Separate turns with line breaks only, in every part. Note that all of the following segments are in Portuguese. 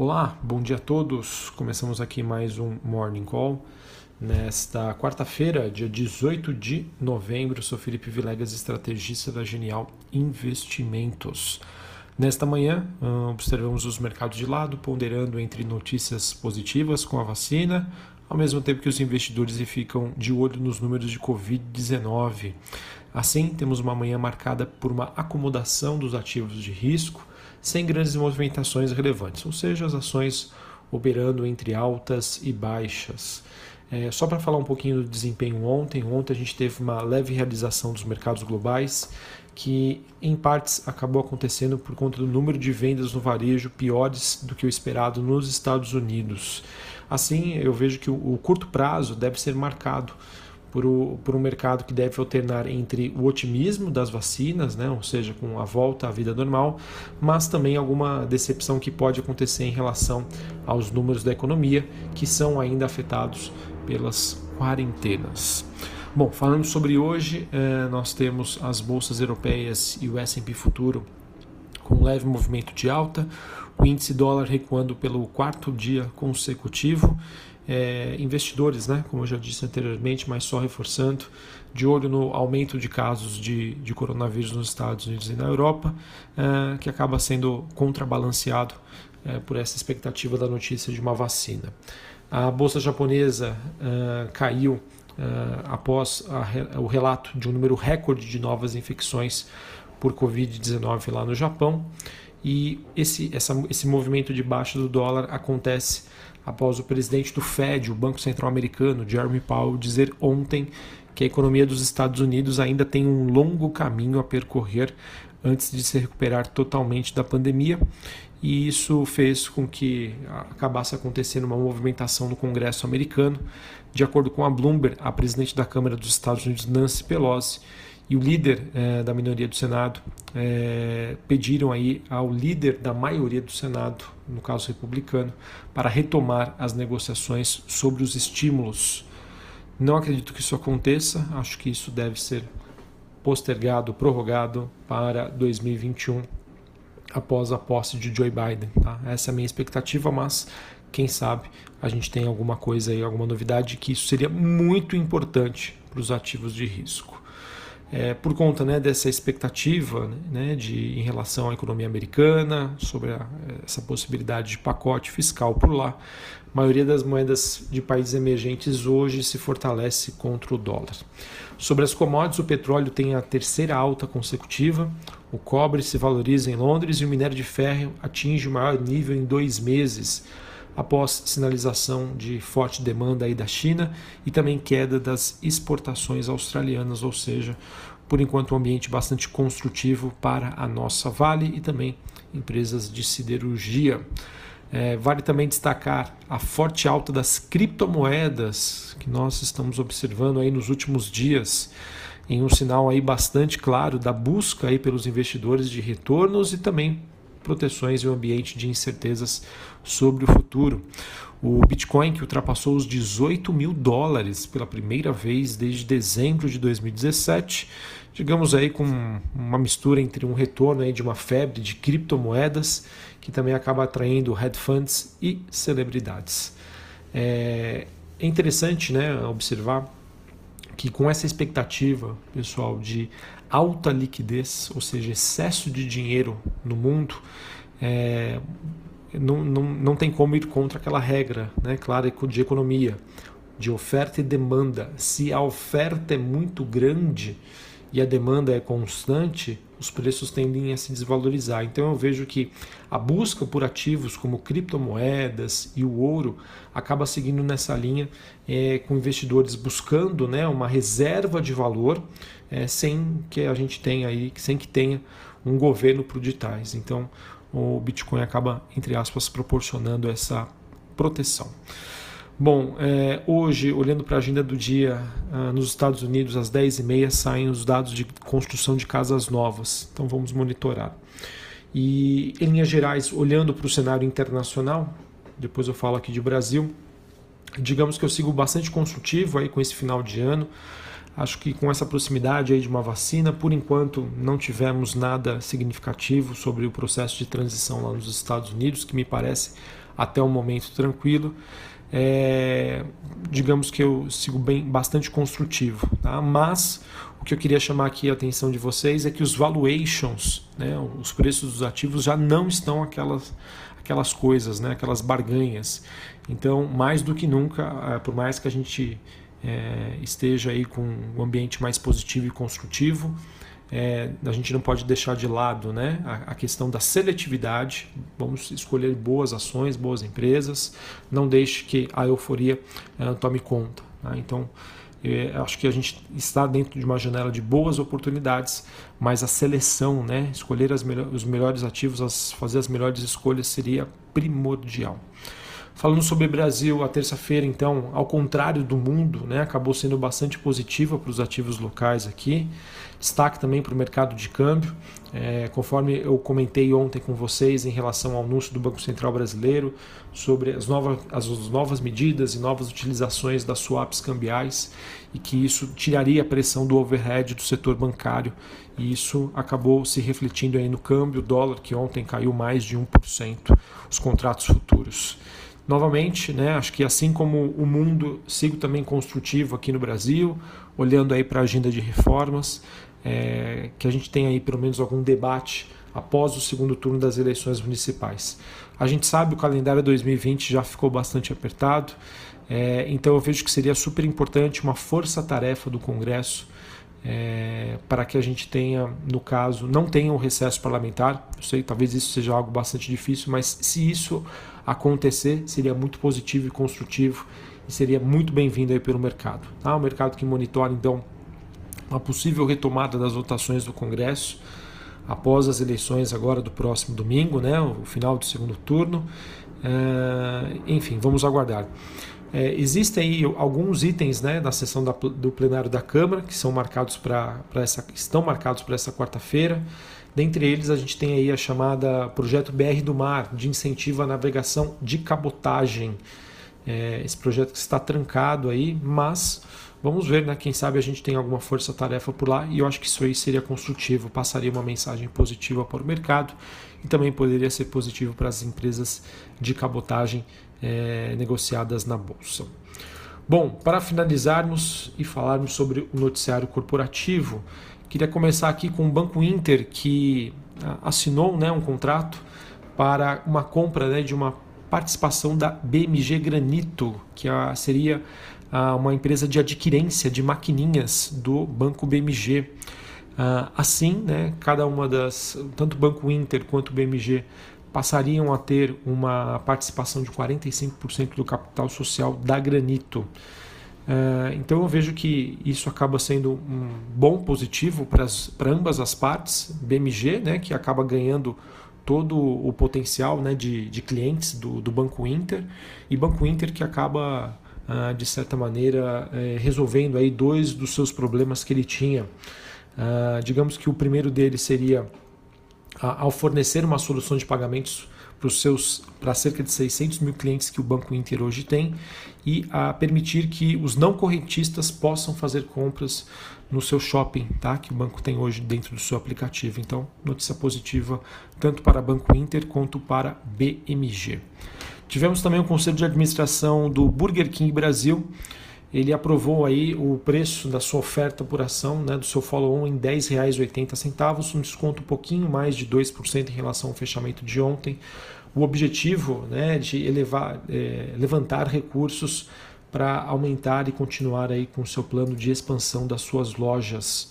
Olá, bom dia a todos. Começamos aqui mais um Morning Call. Nesta quarta-feira, dia 18 de novembro, sou Felipe Vilegas, estrategista da Genial Investimentos. Nesta manhã, ah, observamos os mercados de lado, ponderando entre notícias positivas com a vacina, ao mesmo tempo que os investidores ficam de olho nos números de Covid-19. Assim, temos uma manhã marcada por uma acomodação dos ativos de risco sem grandes movimentações relevantes, ou seja, as ações operando entre altas e baixas. É, só para falar um pouquinho do desempenho ontem, ontem a gente teve uma leve realização dos mercados globais, que em partes acabou acontecendo por conta do número de vendas no varejo piores do que o esperado nos Estados Unidos. Assim, eu vejo que o, o curto prazo deve ser marcado por, o, por um mercado que deve alternar entre o otimismo das vacinas, né, ou seja, com a volta à vida normal, mas também alguma decepção que pode acontecer em relação aos números da economia, que são ainda afetados pelas quarentenas. Bom, falando sobre hoje, eh, nós temos as bolsas europeias e o S&P futuro com um leve movimento de alta, o índice dólar recuando pelo quarto dia consecutivo é, investidores, né, como eu já disse anteriormente, mas só reforçando, de olho no aumento de casos de, de coronavírus nos Estados Unidos e na Europa, é, que acaba sendo contrabalanceado é, por essa expectativa da notícia de uma vacina. A bolsa japonesa é, caiu é, após a, o relato de um número recorde de novas infecções por Covid-19 lá no Japão. E esse, essa, esse movimento de baixa do dólar acontece após o presidente do Fed, o Banco Central Americano, Jeremy Powell, dizer ontem que a economia dos Estados Unidos ainda tem um longo caminho a percorrer antes de se recuperar totalmente da pandemia. E isso fez com que acabasse acontecendo uma movimentação no Congresso americano. De acordo com a Bloomberg, a presidente da Câmara dos Estados Unidos, Nancy Pelosi, e o líder é, da minoria do Senado é, pediram aí ao líder da maioria do Senado, no caso republicano, para retomar as negociações sobre os estímulos. Não acredito que isso aconteça, acho que isso deve ser postergado, prorrogado para 2021, após a posse de Joe Biden. Tá? Essa é a minha expectativa, mas quem sabe a gente tem alguma coisa aí, alguma novidade que isso seria muito importante para os ativos de risco é, por conta né, dessa expectativa né, de, em relação à economia americana, sobre a, essa possibilidade de pacote fiscal por lá, a maioria das moedas de países emergentes hoje se fortalece contra o dólar. Sobre as commodities, o petróleo tem a terceira alta consecutiva, o cobre se valoriza em Londres e o minério de ferro atinge o maior nível em dois meses após sinalização de forte demanda aí da China e também queda das exportações australianas, ou seja, por enquanto um ambiente bastante construtivo para a nossa Vale e também empresas de siderurgia. É, vale também destacar a forte alta das criptomoedas que nós estamos observando aí nos últimos dias, em um sinal aí bastante claro da busca aí pelos investidores de retornos e também proteções e um ambiente de incertezas sobre o futuro. O Bitcoin, que ultrapassou os 18 mil dólares pela primeira vez desde dezembro de 2017, digamos aí com uma mistura entre um retorno aí de uma febre de criptomoedas, que também acaba atraindo hedge funds e celebridades. É interessante né, observar que com essa expectativa, pessoal, de alta liquidez, ou seja, excesso de dinheiro no mundo, é, não, não, não tem como ir contra aquela regra, né, clara de economia, de oferta e demanda. Se a oferta é muito grande e a demanda é constante, os preços tendem a se desvalorizar. Então eu vejo que a busca por ativos como criptomoedas e o ouro acaba seguindo nessa linha, é, com investidores buscando né, uma reserva de valor é, sem que a gente tenha aí, sem que tenha um governo por. Então o Bitcoin acaba, entre aspas, proporcionando essa proteção. Bom, é, hoje, olhando para a agenda do dia, ah, nos Estados Unidos, às 10h30, saem os dados de construção de casas novas. Então vamos monitorar. E, em linhas gerais, olhando para o cenário internacional, depois eu falo aqui de Brasil, digamos que eu sigo bastante construtivo aí com esse final de ano. Acho que com essa proximidade aí de uma vacina, por enquanto não tivemos nada significativo sobre o processo de transição lá nos Estados Unidos, que me parece até o momento tranquilo. É, digamos que eu sigo bem bastante construtivo, tá? mas o que eu queria chamar aqui a atenção de vocês é que os valuations, né, os preços dos ativos já não estão aquelas, aquelas coisas, né, aquelas barganhas. Então, mais do que nunca, é, por mais que a gente é, esteja aí com um ambiente mais positivo e construtivo, é, a gente não pode deixar de lado né, a, a, questão da seletividade. Vamos escolher boas ações, boas empresas. Não deixe que a euforia é, tome conta. Tá? Então, é, acho que a gente está dentro de uma janela de boas oportunidades, mas a seleção, né, escolher os melhores ativos, as, fazer as melhores escolhas seria primordial. Falando sobre Brasil, a terça-feira, então, ao contrário do mundo, né, acabou sendo bastante positiva para os ativos locais aqui. Destaque também para o mercado de câmbio, é, conforme eu comentei ontem com vocês em relação ao anúncio do Banco Central Brasileiro sobre as novas, as novas medidas e novas utilizações das swaps cambiais e que isso tiraria a pressão do overhead do setor bancário. E isso acabou se refletindo aí no câmbio, dólar que ontem caiu mais de 1%, os contratos futuros novamente, né, acho que assim como o mundo, sigo também construtivo aqui no Brasil, olhando aí para a agenda de reformas, é, que a gente tenha aí pelo menos algum debate após o segundo turno das eleições municipais. A gente sabe que o calendário 2020 já ficou bastante apertado, é, então eu vejo que seria super importante uma força-tarefa do Congresso é, para que a gente tenha, no caso, não tenha um recesso parlamentar. Eu sei, talvez isso seja algo bastante difícil, mas se isso acontecer, seria muito positivo e construtivo e seria muito bem-vindo aí pelo mercado. Tá? O mercado que monitora, então, uma possível retomada das votações do Congresso após as eleições agora do próximo domingo, né, o final do segundo turno. É, enfim, vamos aguardar. É, existem alguns itens né, na sessão da, do plenário da Câmara que são marcados para essa estão marcados para essa quarta-feira. Dentre eles a gente tem aí a chamada projeto BR do Mar de incentivo à navegação de cabotagem. É, esse projeto que está trancado aí, mas Vamos ver, né? Quem sabe a gente tem alguma força-tarefa por lá e eu acho que isso aí seria construtivo, passaria uma mensagem positiva para o mercado e também poderia ser positivo para as empresas de cabotagem é, negociadas na bolsa. Bom, para finalizarmos e falarmos sobre o noticiário corporativo, queria começar aqui com o Banco Inter que ah, assinou né, um contrato para uma compra né, de uma participação da BMG Granito, que seria uma empresa de adquirência de maquininhas do Banco BMG. Ah, assim, né, cada uma das, tanto o Banco Inter quanto o BMG passariam a ter uma participação de 45% do capital social da Granito. Uh, então eu vejo que isso acaba sendo um bom positivo para ambas as partes. BMG, né, que acaba ganhando todo o potencial né, de, de clientes do, do Banco Inter, e Banco Inter que acaba ah, de certa maneira, eh, resolvendo aí dois dos seus problemas que ele tinha. Ah, digamos que o primeiro deles seria ao fornecer uma solução de pagamentos para seus para cerca de 600 mil clientes que o Banco Inter hoje tem e a permitir que os não correntistas possam fazer compras no seu shopping, tá? Que o banco tem hoje dentro do seu aplicativo. Então, notícia positiva tanto para Banco Inter quanto para BMG. Tivemos também o conselho de administração do Burger King Brasil. Ele aprovou aí o preço da sua oferta por ação, né, do seu follow-on em R$ 10,80, um desconto um pouquinho mais de 2% em relação ao fechamento de ontem. O objetivo né, de elevar, é, levantar recursos para aumentar e continuar aí com o seu plano de expansão das suas lojas.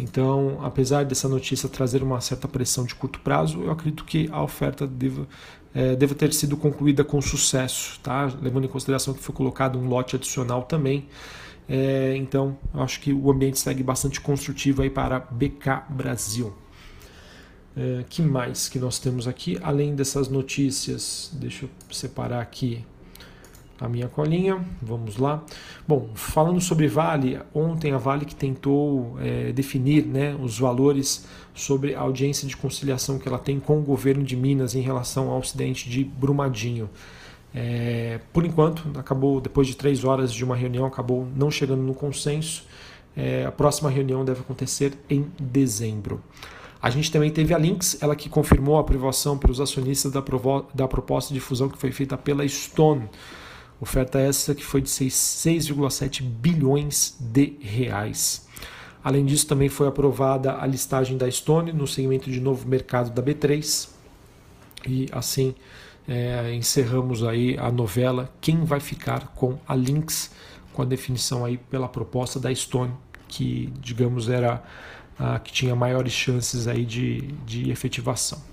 Então, apesar dessa notícia trazer uma certa pressão de curto prazo, eu acredito que a oferta deva é, deve ter sido concluída com sucesso, tá? levando em consideração que foi colocado um lote adicional também. É, então, eu acho que o ambiente segue bastante construtivo aí para BK Brasil. É, que mais que nós temos aqui? Além dessas notícias, deixa eu separar aqui a minha colinha. Vamos lá. Bom, falando sobre Vale, ontem a Vale que tentou é, definir né, os valores sobre a audiência de conciliação que ela tem com o governo de Minas em relação ao acidente de Brumadinho. É, por enquanto, acabou depois de três horas de uma reunião, acabou não chegando no consenso. É, a próxima reunião deve acontecer em dezembro. A gente também teve a Lynx, ela que confirmou a aprovação pelos acionistas da, da proposta de fusão que foi feita pela Stone. Oferta essa que foi de 6,7 bilhões de reais. Além disso, também foi aprovada a listagem da Stone no segmento de novo mercado da B3. E assim é, encerramos aí a novela. Quem vai ficar com a Lynx, com a definição aí pela proposta da Stone, que digamos era a que tinha maiores chances aí de, de efetivação.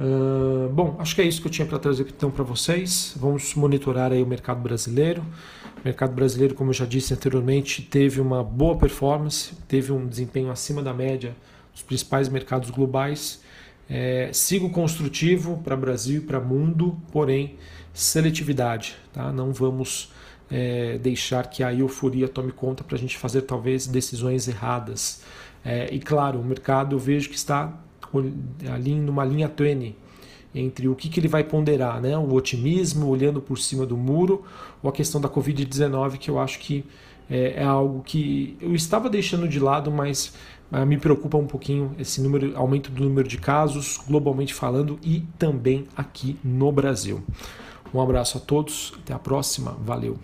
Uh, bom, acho que é isso que eu tinha para trazer então para vocês. Vamos monitorar aí o mercado brasileiro. O mercado brasileiro, como eu já disse anteriormente, teve uma boa performance, teve um desempenho acima da média dos principais mercados globais. É, sigo construtivo para Brasil e para mundo, porém seletividade. Tá? Não vamos é, deixar que a euforia tome conta para a gente fazer talvez decisões erradas. É, e claro, o mercado eu vejo que está ali numa linha tênue entre o que, que ele vai ponderar, né? o otimismo, olhando por cima do muro, ou a questão da Covid-19, que eu acho que é, é, algo que eu estava deixando de lado, mas uh, me preocupa um pouquinho esse número, aumento do número de casos, globalmente falando, e também aqui no Brasil. Um abraço a todos, até a próxima, valeu!